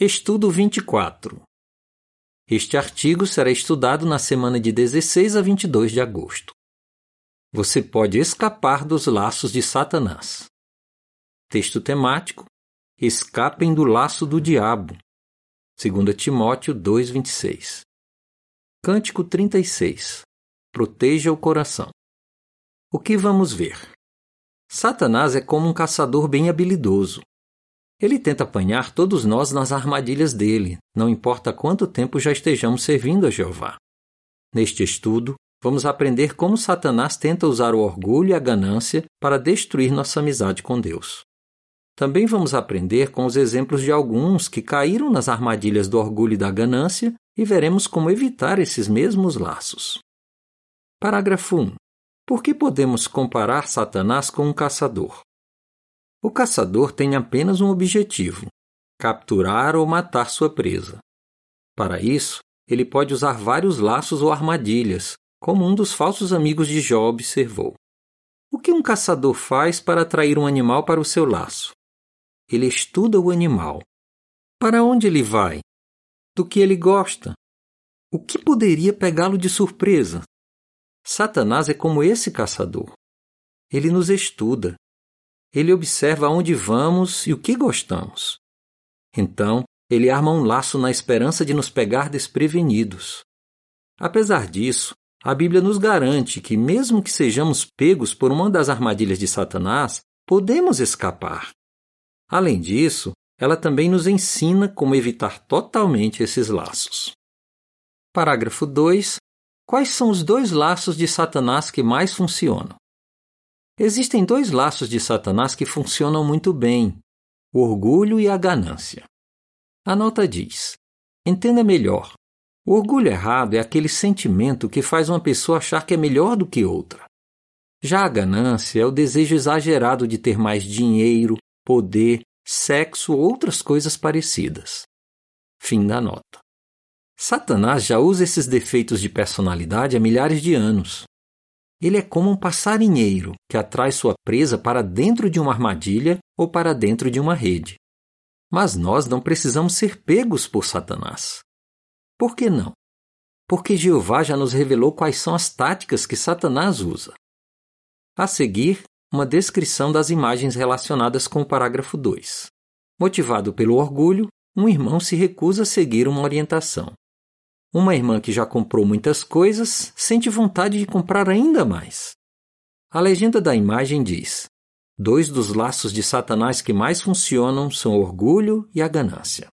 Estudo 24. Este artigo será estudado na semana de 16 a 22 de agosto. Você pode escapar dos laços de Satanás. Texto temático: Escapem do laço do diabo. 2 Timóteo 2:26. Cântico 36. Proteja o coração. O que vamos ver? Satanás é como um caçador bem habilidoso. Ele tenta apanhar todos nós nas armadilhas dele, não importa quanto tempo já estejamos servindo a Jeová. Neste estudo, vamos aprender como Satanás tenta usar o orgulho e a ganância para destruir nossa amizade com Deus. Também vamos aprender com os exemplos de alguns que caíram nas armadilhas do orgulho e da ganância e veremos como evitar esses mesmos laços. Parágrafo 1. Por que podemos comparar Satanás com um caçador? O caçador tem apenas um objetivo: capturar ou matar sua presa. Para isso, ele pode usar vários laços ou armadilhas, como um dos falsos amigos de Jó observou. O que um caçador faz para atrair um animal para o seu laço? Ele estuda o animal. Para onde ele vai? Do que ele gosta? O que poderia pegá-lo de surpresa? Satanás é como esse caçador. Ele nos estuda, ele observa aonde vamos e o que gostamos. Então, ele arma um laço na esperança de nos pegar desprevenidos. Apesar disso, a Bíblia nos garante que, mesmo que sejamos pegos por uma das armadilhas de Satanás, podemos escapar. Além disso, ela também nos ensina como evitar totalmente esses laços. Parágrafo 2. Quais são os dois laços de Satanás que mais funcionam? Existem dois laços de Satanás que funcionam muito bem: o orgulho e a ganância. A nota diz: entenda melhor. O orgulho errado é aquele sentimento que faz uma pessoa achar que é melhor do que outra. Já a ganância é o desejo exagerado de ter mais dinheiro, poder, sexo ou outras coisas parecidas. Fim da nota. Satanás já usa esses defeitos de personalidade há milhares de anos. Ele é como um passarinheiro que atrai sua presa para dentro de uma armadilha ou para dentro de uma rede. Mas nós não precisamos ser pegos por Satanás. Por que não? Porque Jeová já nos revelou quais são as táticas que Satanás usa. A seguir, uma descrição das imagens relacionadas com o parágrafo 2. Motivado pelo orgulho, um irmão se recusa a seguir uma orientação. Uma irmã que já comprou muitas coisas sente vontade de comprar ainda mais. A legenda da imagem diz: Dois dos laços de Satanás que mais funcionam são o orgulho e a ganância.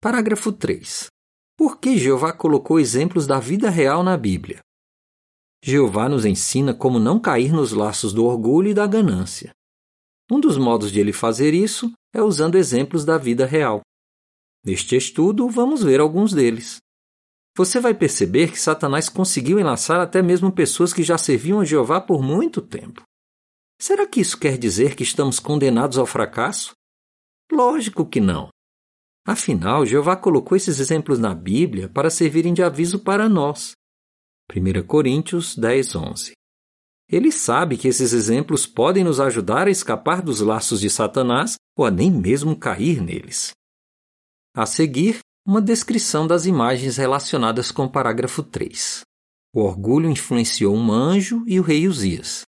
Parágrafo 3. Por que Jeová colocou exemplos da vida real na Bíblia? Jeová nos ensina como não cair nos laços do orgulho e da ganância. Um dos modos de ele fazer isso é usando exemplos da vida real. Neste estudo, vamos ver alguns deles você vai perceber que Satanás conseguiu enlaçar até mesmo pessoas que já serviam a Jeová por muito tempo. Será que isso quer dizer que estamos condenados ao fracasso? Lógico que não. Afinal, Jeová colocou esses exemplos na Bíblia para servirem de aviso para nós. 1 Coríntios 10, 11. Ele sabe que esses exemplos podem nos ajudar a escapar dos laços de Satanás ou a nem mesmo cair neles. A seguir, uma descrição das imagens relacionadas com o parágrafo 3. O orgulho influenciou um anjo e o rei Uzias.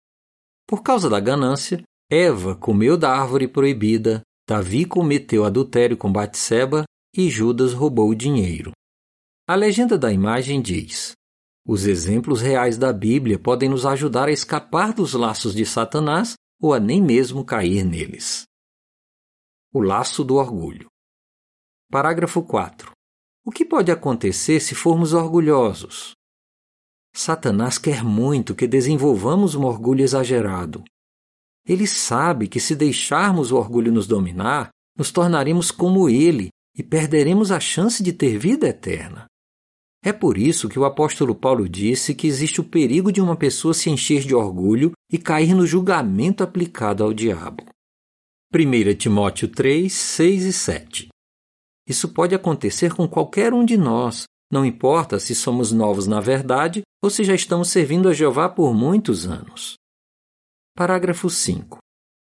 Por causa da ganância, Eva comeu da árvore proibida, Davi cometeu adultério com Batseba e Judas roubou o dinheiro. A legenda da imagem diz: Os exemplos reais da Bíblia podem nos ajudar a escapar dos laços de Satanás ou a nem mesmo cair neles. O laço do orgulho. Parágrafo 4. O que pode acontecer se formos orgulhosos? Satanás quer muito que desenvolvamos um orgulho exagerado. Ele sabe que se deixarmos o orgulho nos dominar, nos tornaremos como ele e perderemos a chance de ter vida eterna. É por isso que o apóstolo Paulo disse que existe o perigo de uma pessoa se encher de orgulho e cair no julgamento aplicado ao diabo. 1 Timóteo 3, 6 e 7 isso pode acontecer com qualquer um de nós, não importa se somos novos na verdade ou se já estamos servindo a Jeová por muitos anos. Parágrafo 5.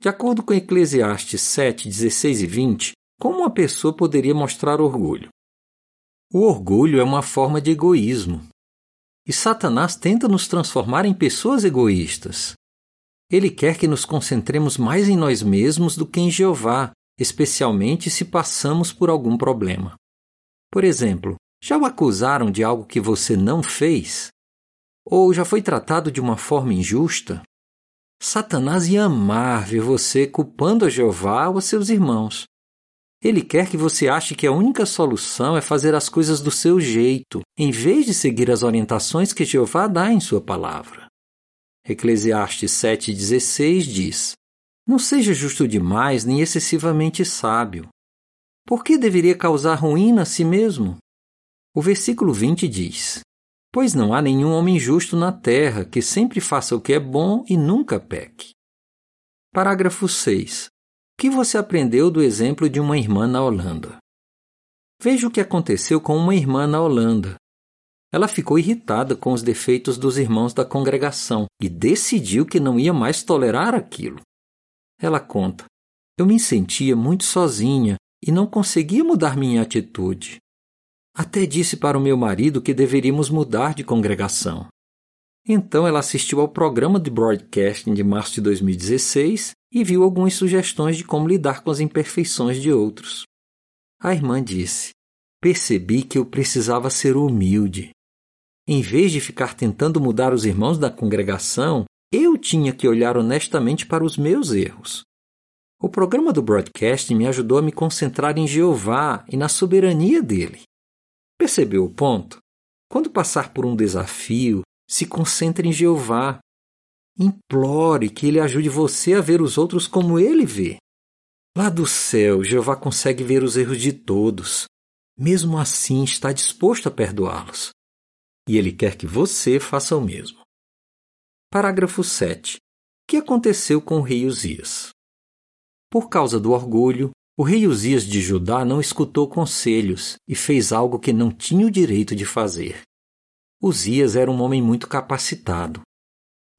De acordo com Eclesiastes 7, 16 e 20, Como uma pessoa poderia mostrar orgulho? O orgulho é uma forma de egoísmo. E Satanás tenta nos transformar em pessoas egoístas. Ele quer que nos concentremos mais em nós mesmos do que em Jeová, especialmente se passamos por algum problema. Por exemplo, já o acusaram de algo que você não fez? Ou já foi tratado de uma forma injusta? Satanás ia amar ver você culpando a Jeová ou a seus irmãos. Ele quer que você ache que a única solução é fazer as coisas do seu jeito, em vez de seguir as orientações que Jeová dá em sua palavra. Eclesiastes 7,16 diz: Não seja justo demais nem excessivamente sábio. Por que deveria causar ruína a si mesmo? O versículo 20 diz: Pois não há nenhum homem justo na terra que sempre faça o que é bom e nunca peque. Parágrafo 6 que você aprendeu do exemplo de uma irmã na Holanda? Veja o que aconteceu com uma irmã na Holanda. Ela ficou irritada com os defeitos dos irmãos da congregação e decidiu que não ia mais tolerar aquilo. Ela conta: Eu me sentia muito sozinha e não conseguia mudar minha atitude. Até disse para o meu marido que deveríamos mudar de congregação. Então ela assistiu ao programa de broadcasting de março de 2016 e viu algumas sugestões de como lidar com as imperfeições de outros. A irmã disse: Percebi que eu precisava ser humilde. Em vez de ficar tentando mudar os irmãos da congregação, eu tinha que olhar honestamente para os meus erros. O programa do broadcast me ajudou a me concentrar em Jeová e na soberania dele. Percebeu o ponto? Quando passar por um desafio, se concentre em Jeová Implore que ele ajude você a ver os outros como ele vê. Lá do céu, Jeová consegue ver os erros de todos. Mesmo assim, está disposto a perdoá-los. E ele quer que você faça o mesmo. Parágrafo 7. O que aconteceu com o rei Uzias? Por causa do orgulho, o rei Uzias de Judá não escutou conselhos e fez algo que não tinha o direito de fazer. Uzias era um homem muito capacitado,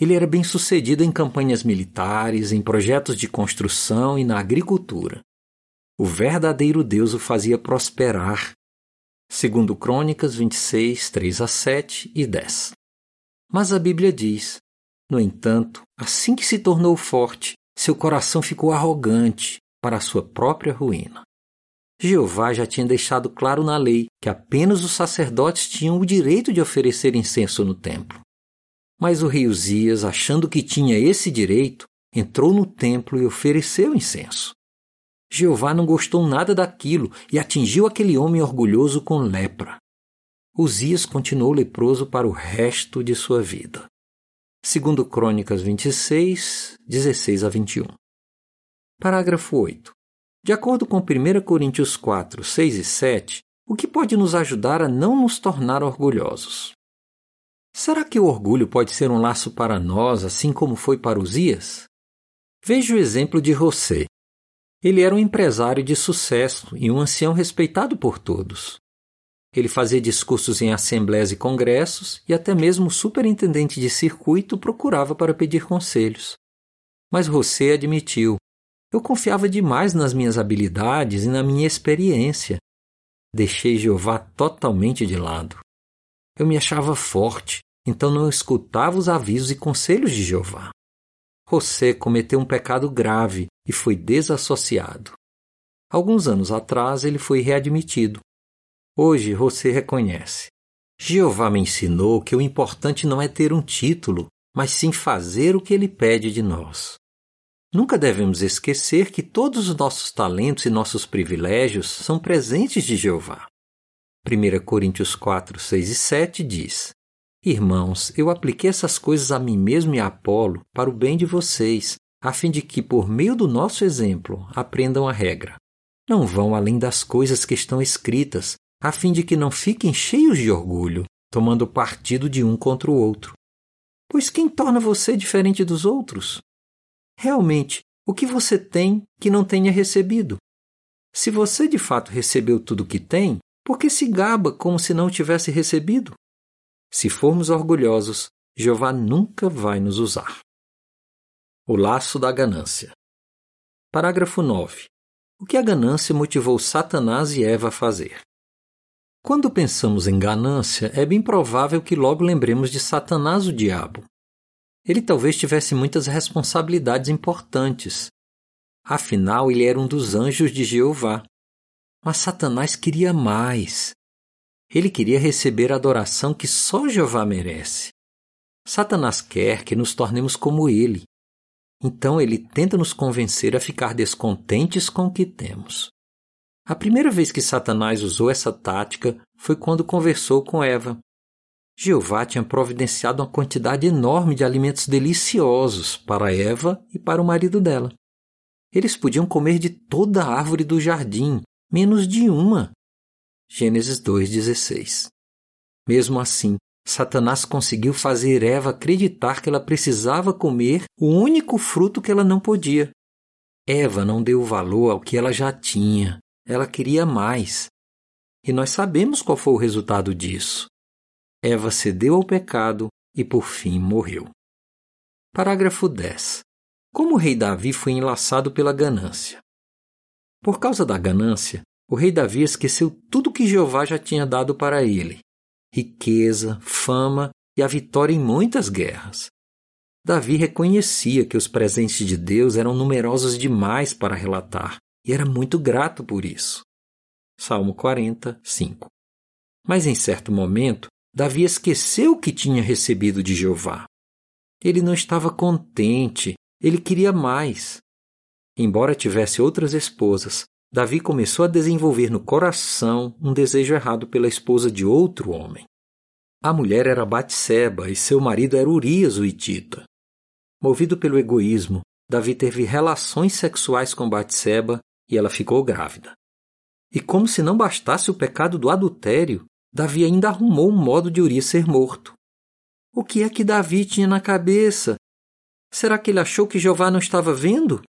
ele era bem sucedido em campanhas militares, em projetos de construção e na agricultura. O verdadeiro Deus o fazia prosperar. Segundo Crônicas 26, 3 a 7 e 10. Mas a Bíblia diz: No entanto, assim que se tornou forte, seu coração ficou arrogante para a sua própria ruína. Jeová já tinha deixado claro na lei que apenas os sacerdotes tinham o direito de oferecer incenso no templo. Mas o rei Uzias, achando que tinha esse direito, entrou no templo e ofereceu incenso. Jeová não gostou nada daquilo e atingiu aquele homem orgulhoso com lepra. Uzias continuou leproso para o resto de sua vida. Segundo Crônicas 26, 16 a 21. Parágrafo 8. De acordo com 1 Coríntios 4, 6 e 7, o que pode nos ajudar a não nos tornar orgulhosos? Será que o orgulho pode ser um laço para nós, assim como foi para Uzias? Veja o exemplo de José. Ele era um empresário de sucesso e um ancião respeitado por todos. Ele fazia discursos em assembleias e congressos, e até mesmo o superintendente de circuito procurava para pedir conselhos. Mas José admitiu: Eu confiava demais nas minhas habilidades e na minha experiência. Deixei Jeová totalmente de lado. Eu me achava forte, então não escutava os avisos e conselhos de Jeová. José cometeu um pecado grave e foi desassociado. Alguns anos atrás ele foi readmitido. Hoje José reconhece: Jeová me ensinou que o importante não é ter um título, mas sim fazer o que ele pede de nós. Nunca devemos esquecer que todos os nossos talentos e nossos privilégios são presentes de Jeová. 1 Coríntios 4, 6 e 7 diz: Irmãos, eu apliquei essas coisas a mim mesmo e a Apolo para o bem de vocês, a fim de que, por meio do nosso exemplo, aprendam a regra. Não vão além das coisas que estão escritas, a fim de que não fiquem cheios de orgulho, tomando partido de um contra o outro. Pois quem torna você diferente dos outros? Realmente, o que você tem que não tenha recebido? Se você de fato recebeu tudo o que tem, por que se gaba como se não tivesse recebido? Se formos orgulhosos, Jeová nunca vai nos usar. O laço da ganância. Parágrafo 9. O que a ganância motivou Satanás e Eva a fazer? Quando pensamos em ganância, é bem provável que logo lembremos de Satanás, o diabo. Ele talvez tivesse muitas responsabilidades importantes. Afinal, ele era um dos anjos de Jeová. Mas Satanás queria mais. Ele queria receber a adoração que só Jeová merece. Satanás quer que nos tornemos como ele. Então ele tenta nos convencer a ficar descontentes com o que temos. A primeira vez que Satanás usou essa tática foi quando conversou com Eva. Jeová tinha providenciado uma quantidade enorme de alimentos deliciosos para Eva e para o marido dela. Eles podiam comer de toda a árvore do jardim, menos de uma. Gênesis 2,16. Mesmo assim, Satanás conseguiu fazer Eva acreditar que ela precisava comer o único fruto que ela não podia. Eva não deu valor ao que ela já tinha ela queria mais. E nós sabemos qual foi o resultado disso. Eva cedeu ao pecado e por fim morreu. Parágrafo 10. Como o rei Davi foi enlaçado pela ganância? Por causa da ganância, o rei Davi esqueceu tudo que Jeová já tinha dado para ele: riqueza, fama e a vitória em muitas guerras. Davi reconhecia que os presentes de Deus eram numerosos demais para relatar e era muito grato por isso. Salmo 40, 5. Mas em certo momento, Davi esqueceu o que tinha recebido de Jeová. Ele não estava contente, ele queria mais. Embora tivesse outras esposas, Davi começou a desenvolver no coração um desejo errado pela esposa de outro homem. A mulher era Batseba e seu marido era Urias o Itita. Movido pelo egoísmo, Davi teve relações sexuais com Batseba e ela ficou grávida. E como se não bastasse o pecado do adultério, Davi ainda arrumou um modo de Urias ser morto. O que é que Davi tinha na cabeça? Será que ele achou que Jeová não estava vendo?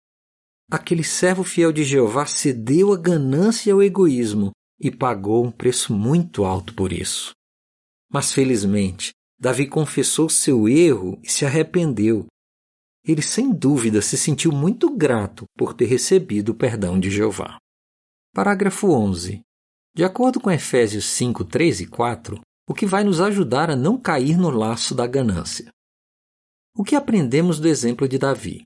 Aquele servo fiel de Jeová cedeu à ganância e ao egoísmo e pagou um preço muito alto por isso. Mas felizmente, Davi confessou seu erro e se arrependeu, ele sem dúvida se sentiu muito grato por ter recebido o perdão de Jeová. Parágrafo 11. De acordo com Efésios 5, 3 e 4, o que vai nos ajudar a não cair no laço da ganância. O que aprendemos do exemplo de Davi?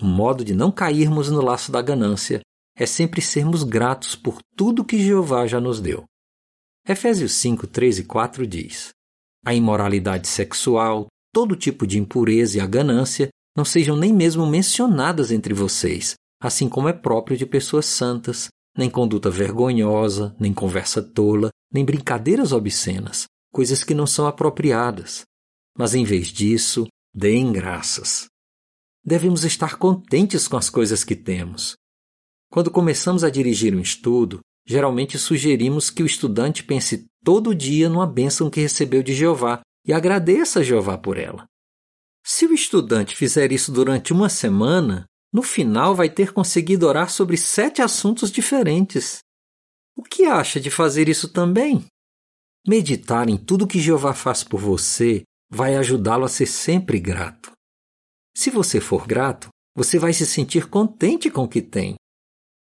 Um modo de não cairmos no laço da ganância é sempre sermos gratos por tudo que Jeová já nos deu. Efésios 5, 3 e 4 diz: A imoralidade sexual, todo tipo de impureza e a ganância não sejam nem mesmo mencionadas entre vocês, assim como é próprio de pessoas santas, nem conduta vergonhosa, nem conversa tola, nem brincadeiras obscenas, coisas que não são apropriadas. Mas em vez disso, deem graças. Devemos estar contentes com as coisas que temos. Quando começamos a dirigir um estudo, geralmente sugerimos que o estudante pense todo dia numa bênção que recebeu de Jeová e agradeça a Jeová por ela. Se o estudante fizer isso durante uma semana, no final vai ter conseguido orar sobre sete assuntos diferentes. O que acha de fazer isso também? Meditar em tudo que Jeová faz por você vai ajudá-lo a ser sempre grato. Se você for grato, você vai se sentir contente com o que tem.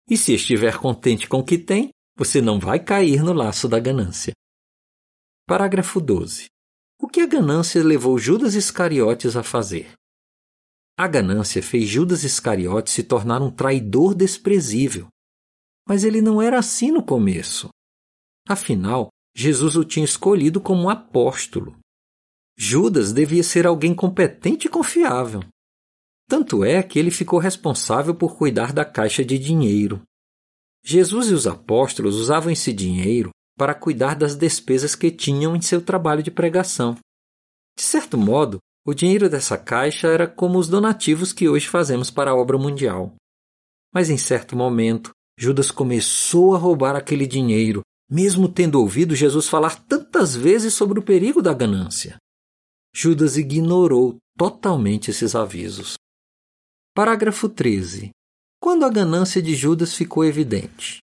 E se estiver contente com o que tem, você não vai cair no laço da ganância. Parágrafo 12. O que a ganância levou Judas Iscariotes a fazer? A ganância fez Judas Iscariotes se tornar um traidor desprezível. Mas ele não era assim no começo. Afinal, Jesus o tinha escolhido como um apóstolo. Judas devia ser alguém competente e confiável. Tanto é que ele ficou responsável por cuidar da caixa de dinheiro. Jesus e os apóstolos usavam esse dinheiro para cuidar das despesas que tinham em seu trabalho de pregação. De certo modo, o dinheiro dessa caixa era como os donativos que hoje fazemos para a obra mundial. Mas em certo momento, Judas começou a roubar aquele dinheiro, mesmo tendo ouvido Jesus falar tantas vezes sobre o perigo da ganância. Judas ignorou totalmente esses avisos. Parágrafo 13. Quando a ganância de Judas ficou evidente?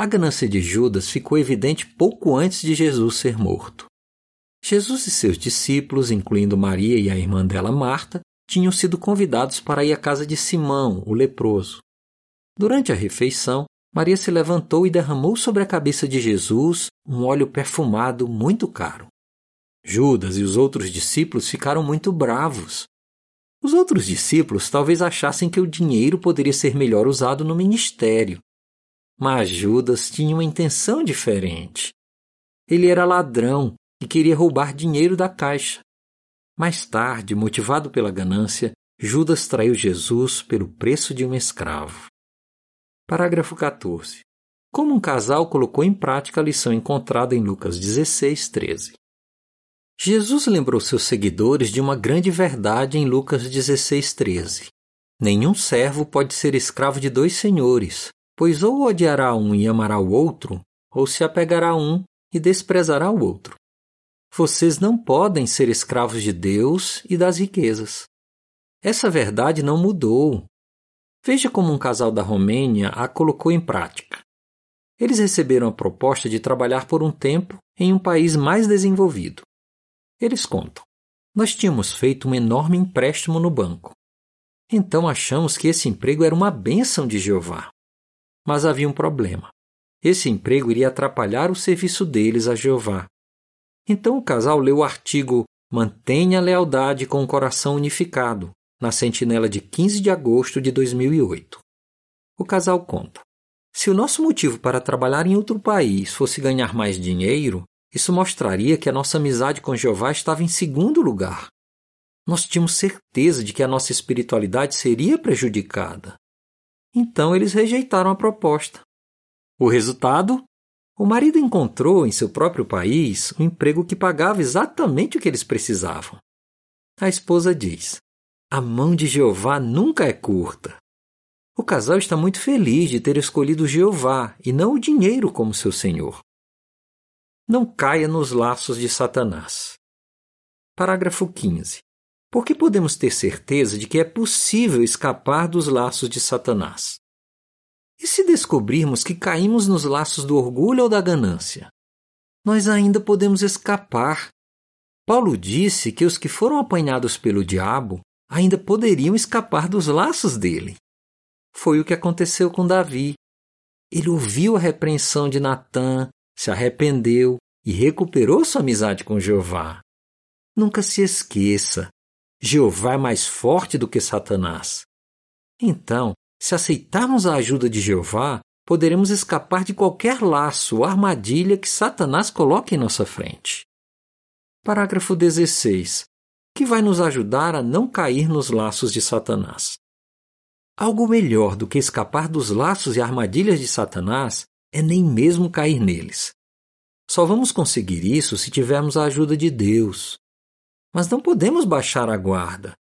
A ganância de Judas ficou evidente pouco antes de Jesus ser morto. Jesus e seus discípulos, incluindo Maria e a irmã dela Marta, tinham sido convidados para ir à casa de Simão, o leproso. Durante a refeição, Maria se levantou e derramou sobre a cabeça de Jesus um óleo perfumado muito caro. Judas e os outros discípulos ficaram muito bravos. Os outros discípulos talvez achassem que o dinheiro poderia ser melhor usado no ministério. Mas Judas tinha uma intenção diferente. Ele era ladrão e queria roubar dinheiro da caixa. Mais tarde, motivado pela ganância, Judas traiu Jesus pelo preço de um escravo. Parágrafo 14. Como um casal colocou em prática a lição encontrada em Lucas 16, 13. Jesus lembrou seus seguidores de uma grande verdade em Lucas 16, 13. Nenhum servo pode ser escravo de dois senhores, pois ou odiará um e amará o outro, ou se apegará a um e desprezará o outro. Vocês não podem ser escravos de Deus e das riquezas. Essa verdade não mudou, Veja como um casal da Romênia a colocou em prática. Eles receberam a proposta de trabalhar por um tempo em um país mais desenvolvido. Eles contam: Nós tínhamos feito um enorme empréstimo no banco. Então achamos que esse emprego era uma bênção de Jeová. Mas havia um problema. Esse emprego iria atrapalhar o serviço deles a Jeová. Então o casal leu o artigo Mantenha a lealdade com o coração unificado, na sentinela de 15 de agosto de 2008. O casal conta: Se o nosso motivo para trabalhar em outro país fosse ganhar mais dinheiro, isso mostraria que a nossa amizade com Jeová estava em segundo lugar. Nós tínhamos certeza de que a nossa espiritualidade seria prejudicada. Então eles rejeitaram a proposta. O resultado? O marido encontrou em seu próprio país um emprego que pagava exatamente o que eles precisavam. A esposa diz: a mão de Jeová nunca é curta. O casal está muito feliz de ter escolhido Jeová e não o dinheiro como seu senhor. Não caia nos laços de Satanás. Parágrafo 15. Por que podemos ter certeza de que é possível escapar dos laços de Satanás? E se descobrirmos que caímos nos laços do orgulho ou da ganância? Nós ainda podemos escapar. Paulo disse que os que foram apanhados pelo diabo ainda poderiam escapar dos laços dele. Foi o que aconteceu com Davi. Ele ouviu a repreensão de Natã, se arrependeu e recuperou sua amizade com Jeová. Nunca se esqueça: Jeová é mais forte do que Satanás. Então, se aceitarmos a ajuda de Jeová, poderemos escapar de qualquer laço ou armadilha que Satanás coloque em nossa frente. Parágrafo 16 que vai nos ajudar a não cair nos laços de Satanás. Algo melhor do que escapar dos laços e armadilhas de Satanás é nem mesmo cair neles. Só vamos conseguir isso se tivermos a ajuda de Deus. Mas não podemos baixar a guarda.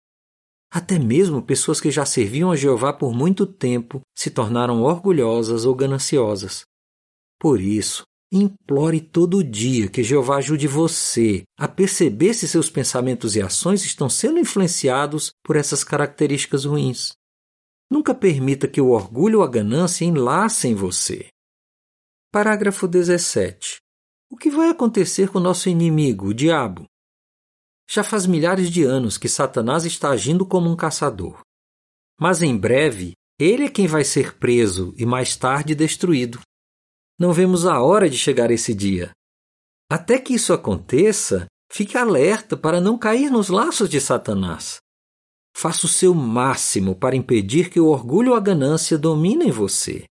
Até mesmo pessoas que já serviam a Jeová por muito tempo se tornaram orgulhosas ou gananciosas. Por isso, Implore todo dia que Jeová ajude você a perceber se seus pensamentos e ações estão sendo influenciados por essas características ruins. Nunca permita que o orgulho ou a ganância enlacem você. Parágrafo 17. O que vai acontecer com nosso inimigo, o diabo? Já faz milhares de anos que Satanás está agindo como um caçador. Mas em breve, ele é quem vai ser preso e mais tarde destruído. Não vemos a hora de chegar esse dia. Até que isso aconteça, fique alerta para não cair nos laços de Satanás. Faça o seu máximo para impedir que o orgulho ou a ganância dominem você.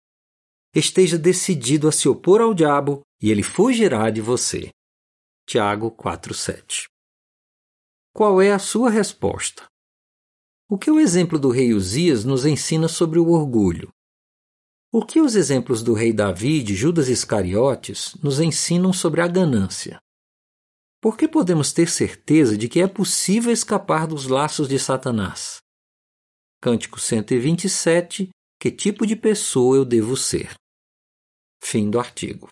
Esteja decidido a se opor ao diabo e ele fugirá de você. Tiago 4:7. Qual é a sua resposta? O que o exemplo do rei Uzias nos ensina sobre o orgulho? O que os exemplos do rei Davi e de Judas Iscariotes nos ensinam sobre a ganância? Por que podemos ter certeza de que é possível escapar dos laços de Satanás? Cântico 127 Que tipo de pessoa eu devo ser? Fim do artigo.